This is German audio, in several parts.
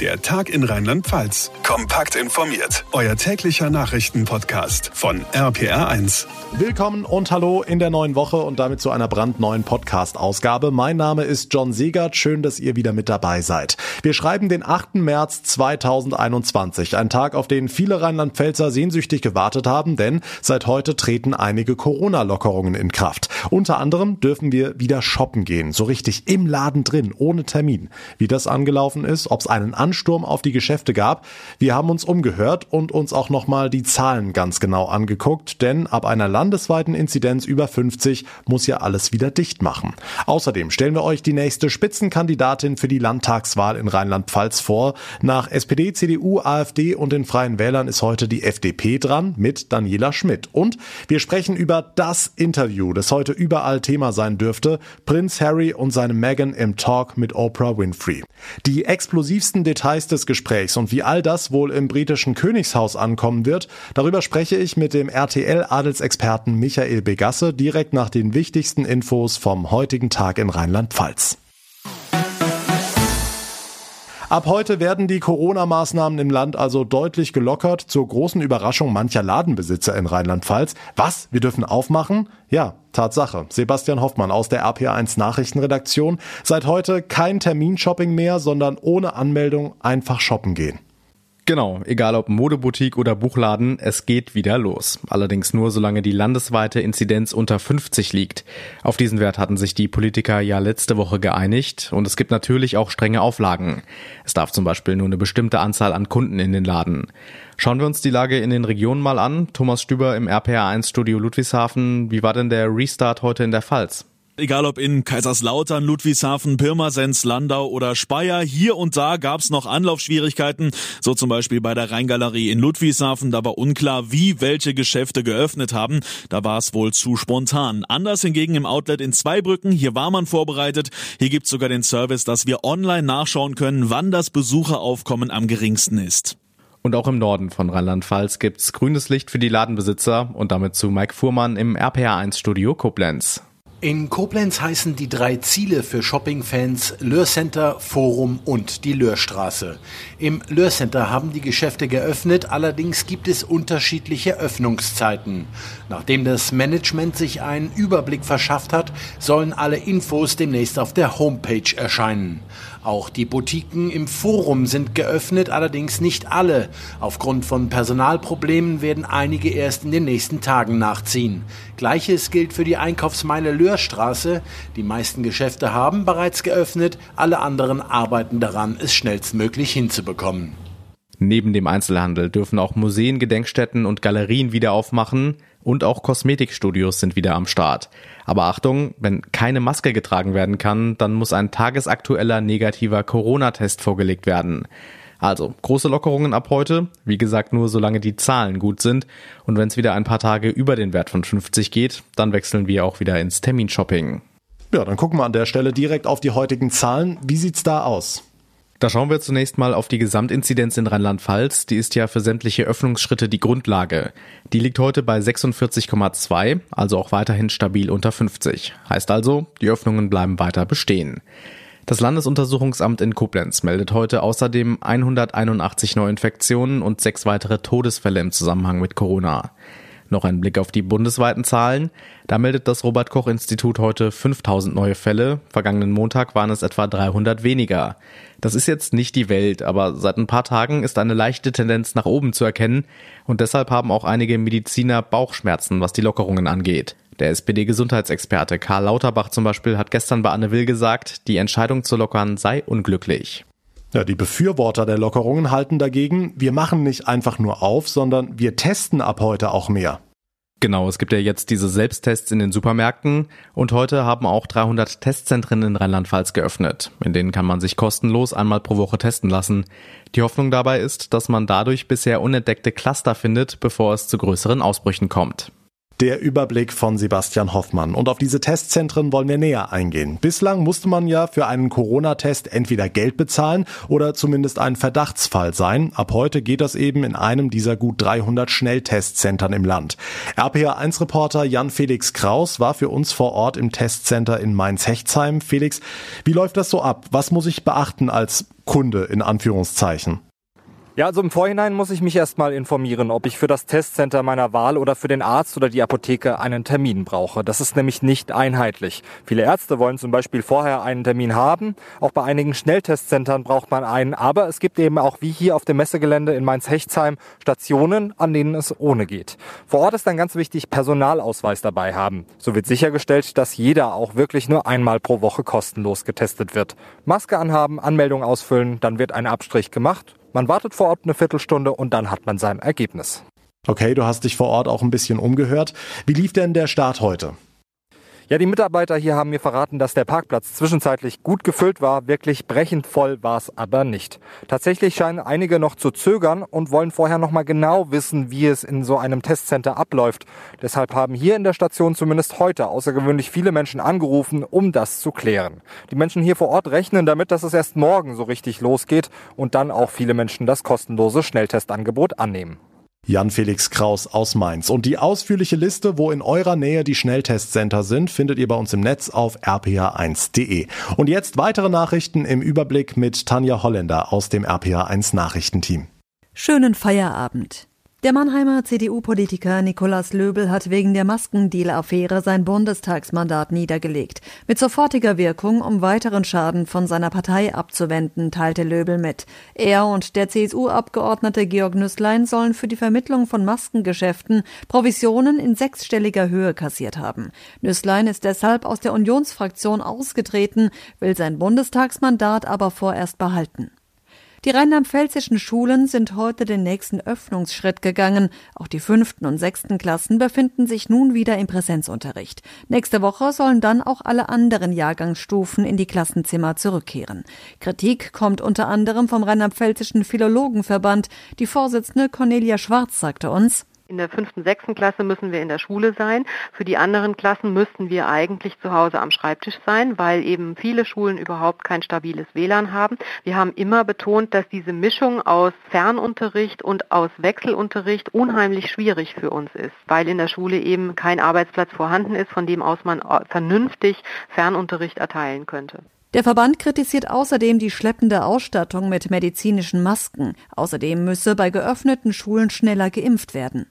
Der Tag in Rheinland-Pfalz. Kompakt informiert. Euer täglicher Nachrichtenpodcast von RPR1. Willkommen und hallo in der neuen Woche und damit zu einer brandneuen Podcast-Ausgabe. Mein Name ist John Segert. Schön, dass ihr wieder mit dabei seid. Wir schreiben den 8. März 2021. Ein Tag, auf den viele Rheinland-Pfälzer sehnsüchtig gewartet haben, denn seit heute treten einige Corona-Lockerungen in Kraft. Unter anderem dürfen wir wieder shoppen gehen. So richtig im Laden drin, ohne Termin. Wie das angelaufen ist, ob es einen Ansturm auf die Geschäfte gab. Wir haben uns umgehört und uns auch nochmal die Zahlen ganz genau angeguckt, denn ab einer landesweiten Inzidenz über 50 muss ja alles wieder dicht machen. Außerdem stellen wir euch die nächste Spitzenkandidatin für die Landtagswahl in Rheinland-Pfalz vor. Nach SPD, CDU, AfD und den Freien Wählern ist heute die FDP dran mit Daniela Schmidt. Und wir sprechen über das Interview, das heute überall Thema sein dürfte. Prinz Harry und seine Meghan im Talk mit Oprah Winfrey. Die explosivsten Details des Gesprächs und wie all das wohl im britischen Königshaus ankommen wird, darüber spreche ich mit dem RTL-Adelsexperten Michael Begasse direkt nach den wichtigsten Infos vom heutigen Tag in Rheinland-Pfalz. Ab heute werden die Corona-Maßnahmen im Land also deutlich gelockert, zur großen Überraschung mancher Ladenbesitzer in Rheinland-Pfalz. Was? Wir dürfen aufmachen? Ja, Tatsache. Sebastian Hoffmann aus der RPA1 Nachrichtenredaktion. Seit heute kein Terminshopping mehr, sondern ohne Anmeldung einfach shoppen gehen. Genau, egal ob Modeboutique oder Buchladen, es geht wieder los. Allerdings nur solange die landesweite Inzidenz unter 50 liegt. Auf diesen Wert hatten sich die Politiker ja letzte Woche geeinigt und es gibt natürlich auch strenge Auflagen. Es darf zum Beispiel nur eine bestimmte Anzahl an Kunden in den Laden. Schauen wir uns die Lage in den Regionen mal an. Thomas Stüber im RPR1 Studio Ludwigshafen. Wie war denn der Restart heute in der Pfalz? Egal ob in Kaiserslautern, Ludwigshafen, Pirmasens, Landau oder Speyer, hier und da gab's noch Anlaufschwierigkeiten, so zum Beispiel bei der Rheingalerie in Ludwigshafen, da war unklar, wie welche Geschäfte geöffnet haben, da war es wohl zu spontan. Anders hingegen im Outlet in Zweibrücken, hier war man vorbereitet, hier gibt's sogar den Service, dass wir online nachschauen können, wann das Besucheraufkommen am geringsten ist. Und auch im Norden von Rheinland-Pfalz gibt's grünes Licht für die Ladenbesitzer und damit zu Mike Fuhrmann im RPA1 Studio Koblenz. In Koblenz heißen die drei Ziele für Shoppingfans Lörcenter, Forum und die Lörstraße. Im Lörcenter haben die Geschäfte geöffnet, allerdings gibt es unterschiedliche Öffnungszeiten. Nachdem das Management sich einen Überblick verschafft hat, sollen alle Infos demnächst auf der Homepage erscheinen. Auch die Boutiquen im Forum sind geöffnet, allerdings nicht alle. Aufgrund von Personalproblemen werden einige erst in den nächsten Tagen nachziehen. Gleiches gilt für die Einkaufsmeile Löhrstraße. Die meisten Geschäfte haben bereits geöffnet, alle anderen arbeiten daran, es schnellstmöglich hinzubekommen. Neben dem Einzelhandel dürfen auch Museen, Gedenkstätten und Galerien wieder aufmachen und auch Kosmetikstudios sind wieder am Start. Aber Achtung, wenn keine Maske getragen werden kann, dann muss ein tagesaktueller negativer Corona-Test vorgelegt werden. Also, große Lockerungen ab heute, wie gesagt nur solange die Zahlen gut sind und wenn es wieder ein paar Tage über den Wert von 50 geht, dann wechseln wir auch wieder ins Terminshopping. Ja, dann gucken wir an der Stelle direkt auf die heutigen Zahlen. Wie sieht's da aus? Da schauen wir zunächst mal auf die Gesamtinzidenz in Rheinland-Pfalz. Die ist ja für sämtliche Öffnungsschritte die Grundlage. Die liegt heute bei 46,2, also auch weiterhin stabil unter 50. Heißt also, die Öffnungen bleiben weiter bestehen. Das Landesuntersuchungsamt in Koblenz meldet heute außerdem 181 Neuinfektionen und sechs weitere Todesfälle im Zusammenhang mit Corona. Noch ein Blick auf die bundesweiten Zahlen. Da meldet das Robert Koch Institut heute 5000 neue Fälle. Vergangenen Montag waren es etwa 300 weniger. Das ist jetzt nicht die Welt, aber seit ein paar Tagen ist eine leichte Tendenz nach oben zu erkennen und deshalb haben auch einige Mediziner Bauchschmerzen, was die Lockerungen angeht. Der SPD-Gesundheitsexperte Karl Lauterbach zum Beispiel hat gestern bei Anne Will gesagt, die Entscheidung zu lockern sei unglücklich. Ja, die Befürworter der Lockerungen halten dagegen, wir machen nicht einfach nur auf, sondern wir testen ab heute auch mehr. Genau, es gibt ja jetzt diese Selbsttests in den Supermärkten und heute haben auch 300 Testzentren in Rheinland-Pfalz geöffnet. In denen kann man sich kostenlos einmal pro Woche testen lassen. Die Hoffnung dabei ist, dass man dadurch bisher unentdeckte Cluster findet, bevor es zu größeren Ausbrüchen kommt. Der Überblick von Sebastian Hoffmann. Und auf diese Testzentren wollen wir näher eingehen. Bislang musste man ja für einen Corona-Test entweder Geld bezahlen oder zumindest ein Verdachtsfall sein. Ab heute geht das eben in einem dieser gut 300 Schnelltestzentren im Land. RPA1-Reporter Jan-Felix Kraus war für uns vor Ort im Testcenter in Mainz-Hechtsheim. Felix, wie läuft das so ab? Was muss ich beachten als Kunde in Anführungszeichen? Ja, also im Vorhinein muss ich mich erstmal informieren, ob ich für das Testcenter meiner Wahl oder für den Arzt oder die Apotheke einen Termin brauche. Das ist nämlich nicht einheitlich. Viele Ärzte wollen zum Beispiel vorher einen Termin haben. Auch bei einigen Schnelltestzentren braucht man einen. Aber es gibt eben auch wie hier auf dem Messegelände in Mainz-Hechtsheim Stationen, an denen es ohne geht. Vor Ort ist dann ganz wichtig, Personalausweis dabei haben. So wird sichergestellt, dass jeder auch wirklich nur einmal pro Woche kostenlos getestet wird. Maske anhaben, Anmeldung ausfüllen, dann wird ein Abstrich gemacht man wartet vor Ort eine Viertelstunde und dann hat man sein Ergebnis. Okay, du hast dich vor Ort auch ein bisschen umgehört. Wie lief denn der Start heute? Ja, die Mitarbeiter hier haben mir verraten, dass der Parkplatz zwischenzeitlich gut gefüllt war. Wirklich brechend voll war es aber nicht. Tatsächlich scheinen einige noch zu zögern und wollen vorher noch mal genau wissen, wie es in so einem Testcenter abläuft. Deshalb haben hier in der Station zumindest heute außergewöhnlich viele Menschen angerufen, um das zu klären. Die Menschen hier vor Ort rechnen damit, dass es erst morgen so richtig losgeht und dann auch viele Menschen das kostenlose Schnelltestangebot annehmen. Jan-Felix Kraus aus Mainz. Und die ausführliche Liste, wo in eurer Nähe die Schnelltestcenter sind, findet ihr bei uns im Netz auf rpa1.de. Und jetzt weitere Nachrichten im Überblick mit Tanja Holländer aus dem RPA1 Nachrichtenteam. Schönen Feierabend. Der Mannheimer CDU-Politiker Nikolaus Löbel hat wegen der Maskendeal-Affäre sein Bundestagsmandat niedergelegt. Mit sofortiger Wirkung, um weiteren Schaden von seiner Partei abzuwenden, teilte Löbel mit. Er und der CSU-Abgeordnete Georg Nüßlein sollen für die Vermittlung von Maskengeschäften Provisionen in sechsstelliger Höhe kassiert haben. Nüßlein ist deshalb aus der Unionsfraktion ausgetreten, will sein Bundestagsmandat aber vorerst behalten. Die rheinland-pfälzischen Schulen sind heute den nächsten Öffnungsschritt gegangen. Auch die fünften und sechsten Klassen befinden sich nun wieder im Präsenzunterricht. Nächste Woche sollen dann auch alle anderen Jahrgangsstufen in die Klassenzimmer zurückkehren. Kritik kommt unter anderem vom rheinland-pfälzischen Philologenverband. Die Vorsitzende Cornelia Schwarz sagte uns, in der fünften, sechsten Klasse müssen wir in der Schule sein. Für die anderen Klassen müssten wir eigentlich zu Hause am Schreibtisch sein, weil eben viele Schulen überhaupt kein stabiles WLAN haben. Wir haben immer betont, dass diese Mischung aus Fernunterricht und aus Wechselunterricht unheimlich schwierig für uns ist, weil in der Schule eben kein Arbeitsplatz vorhanden ist, von dem aus man vernünftig Fernunterricht erteilen könnte. Der Verband kritisiert außerdem die schleppende Ausstattung mit medizinischen Masken. Außerdem müsse bei geöffneten Schulen schneller geimpft werden.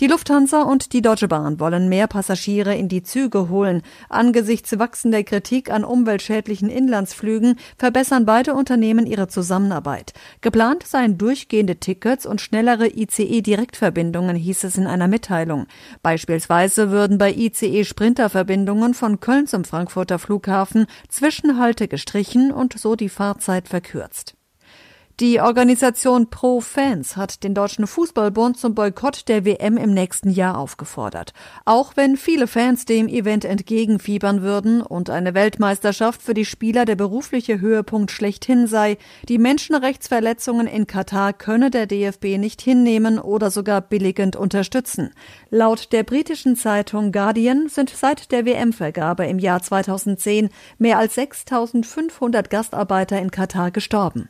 Die Lufthansa und die Deutsche Bahn wollen mehr Passagiere in die Züge holen. Angesichts wachsender Kritik an umweltschädlichen Inlandsflügen verbessern beide Unternehmen ihre Zusammenarbeit. Geplant seien durchgehende Tickets und schnellere ICE-Direktverbindungen, hieß es in einer Mitteilung. Beispielsweise würden bei ICE Sprinterverbindungen von Köln zum Frankfurter Flughafen Zwischenhalte gestrichen und so die Fahrzeit verkürzt. Die Organisation Pro Fans hat den Deutschen Fußballbund zum Boykott der WM im nächsten Jahr aufgefordert. Auch wenn viele Fans dem Event entgegenfiebern würden und eine Weltmeisterschaft für die Spieler der berufliche Höhepunkt schlechthin sei, die Menschenrechtsverletzungen in Katar könne der DFB nicht hinnehmen oder sogar billigend unterstützen. Laut der britischen Zeitung Guardian sind seit der WM-Vergabe im Jahr 2010 mehr als 6500 Gastarbeiter in Katar gestorben.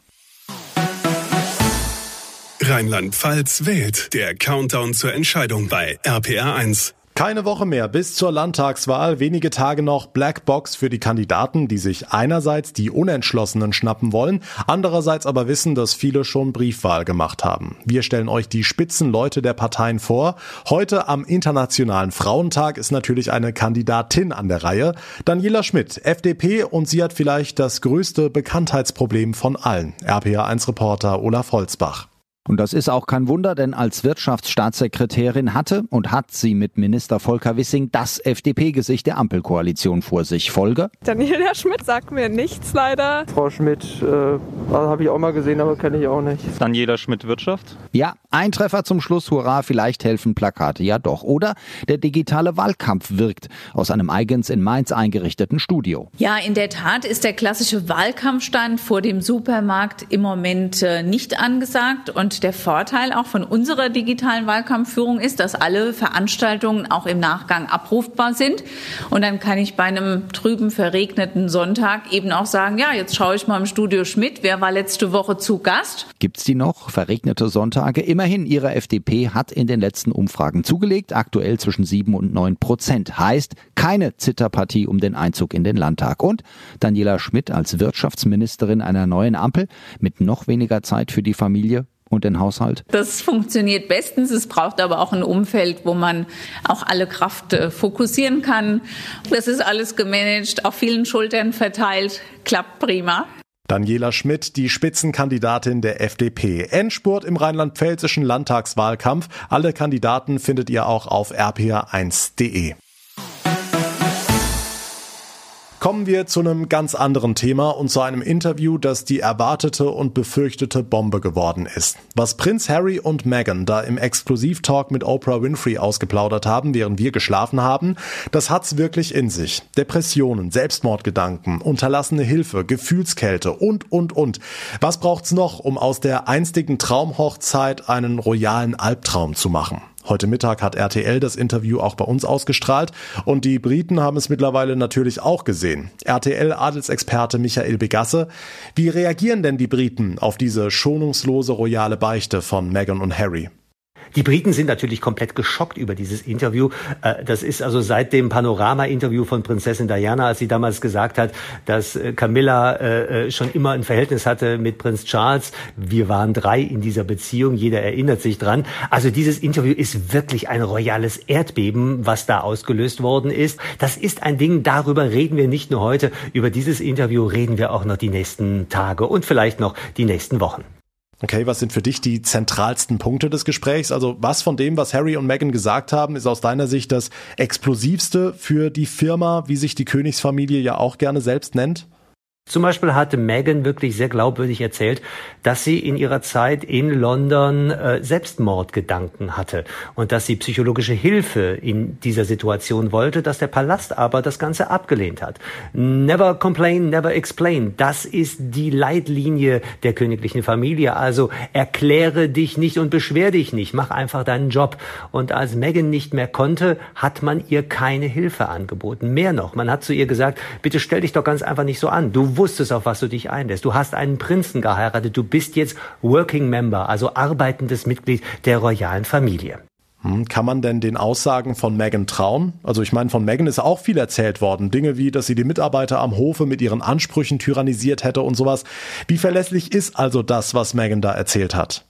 Rheinland-Pfalz wählt. Der Countdown zur Entscheidung bei RPR1. Keine Woche mehr bis zur Landtagswahl, wenige Tage noch Blackbox für die Kandidaten, die sich einerseits die Unentschlossenen schnappen wollen, andererseits aber wissen, dass viele schon Briefwahl gemacht haben. Wir stellen euch die Spitzenleute der Parteien vor. Heute am Internationalen Frauentag ist natürlich eine Kandidatin an der Reihe, Daniela Schmidt, FDP, und sie hat vielleicht das größte Bekanntheitsproblem von allen. RPA1-Reporter Olaf Holzbach. Und das ist auch kein Wunder, denn als Wirtschaftsstaatssekretärin hatte und hat sie mit Minister Volker Wissing das FDP-Gesicht der Ampelkoalition vor sich. Folge? Daniela Schmidt sagt mir nichts leider. Frau Schmidt äh, habe ich auch mal gesehen, aber kenne ich auch nicht. Daniela Schmidt Wirtschaft? Ja, ein Treffer zum Schluss, hurra, vielleicht helfen Plakate ja doch. Oder der digitale Wahlkampf wirkt aus einem eigens in Mainz eingerichteten Studio. Ja, in der Tat ist der klassische Wahlkampfstand vor dem Supermarkt im Moment äh, nicht angesagt und Und der Vorteil auch von unserer digitalen Wahlkampfführung ist, dass alle Veranstaltungen auch im Nachgang abrufbar sind. Und dann kann ich bei einem trüben, verregneten Sonntag eben auch sagen, ja, jetzt schaue ich mal im Studio Schmidt, wer war letzte Woche zu Gast. Gibt's die noch? Verregnete Sonntage? Immerhin, ihre FDP hat in den letzten Umfragen zugelegt, aktuell zwischen sieben und neun Prozent. Heißt, keine Zitterpartie um den Einzug in den Landtag. Und Daniela Schmidt als Wirtschaftsministerin einer neuen Ampel mit noch weniger Zeit für die Familie und den Haushalt? Das funktioniert bestens. Es braucht aber auch ein Umfeld, wo man auch alle Kraft äh, fokussieren kann. Das ist alles gemanagt, auf vielen Schultern verteilt. Klappt prima. Daniela Schmidt, die Spitzenkandidatin der FDP. Endspurt im rheinland-pfälzischen Landtagswahlkampf. Alle Kandidaten findet ihr auch auf rpa1.de. Kommen wir zu einem ganz anderen Thema und zu einem Interview, das die erwartete und befürchtete Bombe geworden ist. Was Prinz Harry und Meghan da im Exklusivtalk mit Oprah Winfrey ausgeplaudert haben, während wir geschlafen haben, das hat's wirklich in sich. Depressionen, Selbstmordgedanken, unterlassene Hilfe, Gefühlskälte und, und, und. Was braucht's noch, um aus der einstigen Traumhochzeit einen royalen Albtraum zu machen? Heute Mittag hat RTL das Interview auch bei uns ausgestrahlt und die Briten haben es mittlerweile natürlich auch gesehen. RTL-Adelsexperte Michael Begasse. Wie reagieren denn die Briten auf diese schonungslose royale Beichte von Meghan und Harry? Die Briten sind natürlich komplett geschockt über dieses Interview. Äh, das ist also seit dem Panorama-Interview von Prinzessin Diana, als sie damals gesagt hat, dass äh, Camilla äh, schon immer ein Verhältnis hatte mit Prinz Charles. Wir waren drei in dieser Beziehung, jeder erinnert sich dran. Also dieses Interview ist wirklich ein royales Erdbeben, was da ausgelöst worden ist. Das ist ein Ding, darüber reden wir nicht nur heute. Über dieses Interview reden wir auch noch die nächsten Tage und vielleicht noch die nächsten Wochen. Okay, was sind für dich die zentralsten Punkte des Gesprächs? Also was von dem, was Harry und Meghan gesagt haben, ist aus deiner Sicht das explosivste für die Firma, wie sich die Königsfamilie ja auch gerne selbst nennt? Zum Beispiel hatte Meghan wirklich sehr glaubwürdig erzählt, dass sie in ihrer Zeit in London äh, Selbstmordgedanken hatte und dass sie psychologische Hilfe in dieser Situation wollte, dass der Palast aber das Ganze abgelehnt hat. Never complain, never explain. Das ist die Leitlinie der königlichen Familie. Also erkläre dich nicht und beschwer dich nicht. Mach einfach deinen Job. Und als Meghan nicht mehr konnte, hat man ihr keine Hilfe angeboten. Mehr noch, man hat zu ihr gesagt, bitte stell dich doch ganz einfach nicht so an. Du wusstest, auf was du dich einlässt. Du hast einen Prinzen geheiratet. Du bist jetzt Working Member, also arbeitendes Mitglied der royalen Familie. Hm, kann man denn den Aussagen von Meghan trauen? Also ich meine, von Meghan ist auch viel erzählt worden. Dinge wie, dass sie die Mitarbeiter am Hofe mit ihren Ansprüchen tyrannisiert hätte und sowas. Wie verlässlich ist also das, was Meghan da erzählt hat?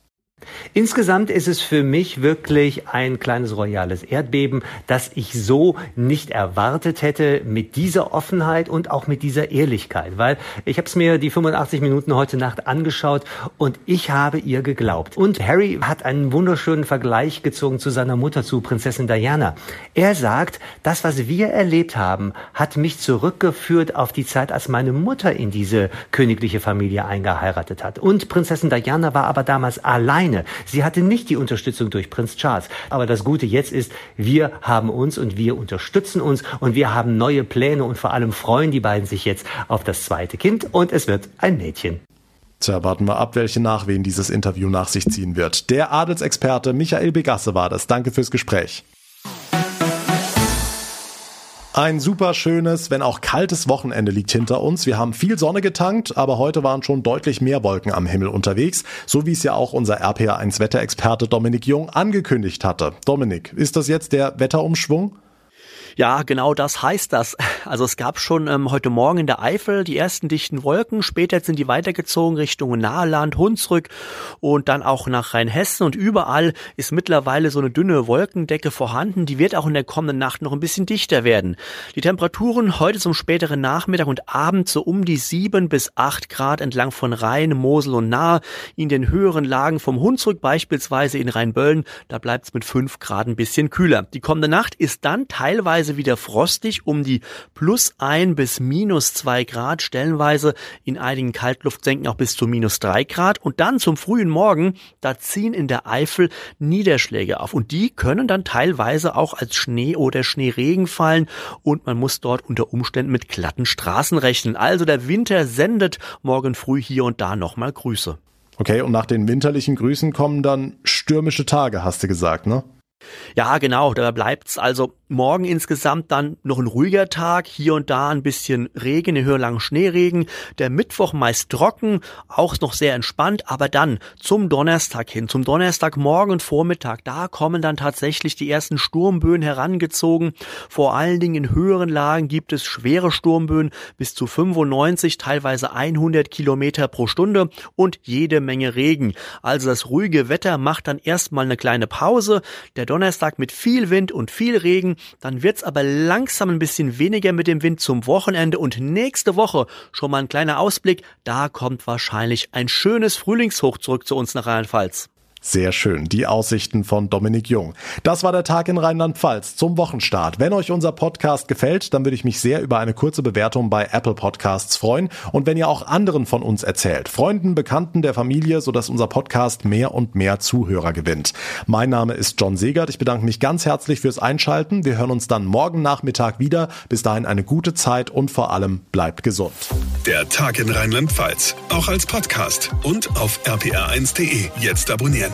Insgesamt ist es für mich wirklich ein kleines royales Erdbeben, das ich so nicht erwartet hätte mit dieser Offenheit und auch mit dieser Ehrlichkeit, weil ich habe es mir die 85 Minuten heute Nacht angeschaut und ich habe ihr geglaubt. Und Harry hat einen wunderschönen Vergleich gezogen zu seiner Mutter, zu Prinzessin Diana. Er sagt, das, was wir erlebt haben, hat mich zurückgeführt auf die Zeit, als meine Mutter in diese königliche Familie eingeheiratet hat. Und Prinzessin Diana war aber damals allein alleine. Sie hatte nicht die Unterstützung durch Prinz Charles. Aber das Gute jetzt ist, wir haben uns und wir unterstützen uns und wir haben neue Pläne und vor allem freuen die beiden sich jetzt auf das zweite Kind und es wird ein Mädchen. Tja, warten wir ab, welche Nachwehen dieses Interview nach sich ziehen wird. Der Adelsexperte Michael Begasse war das. Danke fürs Gespräch. Ein super schönes, wenn auch kaltes Wochenende liegt hinter uns. Wir haben viel Sonne getankt, aber heute waren schon deutlich mehr Wolken am Himmel unterwegs, so wie es ja auch unser RPA1 Wetterexperte Dominik Jung angekündigt hatte. Dominik, ist das jetzt der Wetterumschwung? Ja, genau das heißt das. Also es gab schon ähm, heute Morgen in der Eifel die ersten dichten Wolken. Später sind die weitergezogen Richtung Naheland, Hunsrück und dann auch nach Rheinhessen. Und überall ist mittlerweile so eine dünne Wolkendecke vorhanden. Die wird auch in der kommenden Nacht noch ein bisschen dichter werden. Die Temperaturen heute zum späteren Nachmittag und Abend so um die sieben bis acht Grad entlang von Rhein, Mosel und Nahe. In den höheren Lagen vom Hunsrück beispielsweise in Rheinböllen, da bleibt es mit fünf Grad ein bisschen kühler. Die kommende Nacht ist dann teilweise stellenweise wieder frostig um die plus ein bis minus zwei Grad, stellenweise in einigen Kaltluftsenken auch bis zu minus drei Grad. Und dann zum frühen Morgen, da ziehen in der Eifel Niederschläge auf. Und die können dann teilweise auch als Schnee oder Schneeregen fallen. Und man muss dort unter Umständen mit glatten Straßen rechnen. Also der Winter sendet morgen früh hier und da nochmal Grüße. Okay, und nach den winterlichen Grüßen kommen dann stürmische Tage, hast du gesagt, ne? Ja, genau, da bleibt's also morgen insgesamt dann noch ein ruhiger Tag, hier und da ein bisschen Regen, eine höherlangen Schneeregen, der Mittwoch meist trocken, auch noch sehr entspannt, aber dann zum Donnerstag hin, zum Donnerstagmorgen und Vormittag, da kommen dann tatsächlich die ersten Sturmböen herangezogen. Vor allen Dingen in höheren Lagen gibt es schwere Sturmböen bis zu 95, teilweise 100 Kilometer pro Stunde und jede Menge Regen. Also das ruhige Wetter macht dann erstmal eine kleine Pause. Der Donnerstag mit viel Wind und viel Regen. Dann wird's aber langsam ein bisschen weniger mit dem Wind zum Wochenende und nächste Woche schon mal ein kleiner Ausblick. Da kommt wahrscheinlich ein schönes Frühlingshoch zurück zu uns nach Rheinland-Pfalz. Sehr schön, die Aussichten von Dominik Jung. Das war der Tag in Rheinland-Pfalz zum Wochenstart. Wenn euch unser Podcast gefällt, dann würde ich mich sehr über eine kurze Bewertung bei Apple Podcasts freuen und wenn ihr auch anderen von uns erzählt, Freunden, Bekannten der Familie, sodass unser Podcast mehr und mehr Zuhörer gewinnt. Mein Name ist John Segert. Ich bedanke mich ganz herzlich fürs Einschalten. Wir hören uns dann morgen Nachmittag wieder. Bis dahin eine gute Zeit und vor allem bleibt gesund. Der Tag in Rheinland-Pfalz, auch als Podcast und auf rpr1.de. Jetzt abonnieren.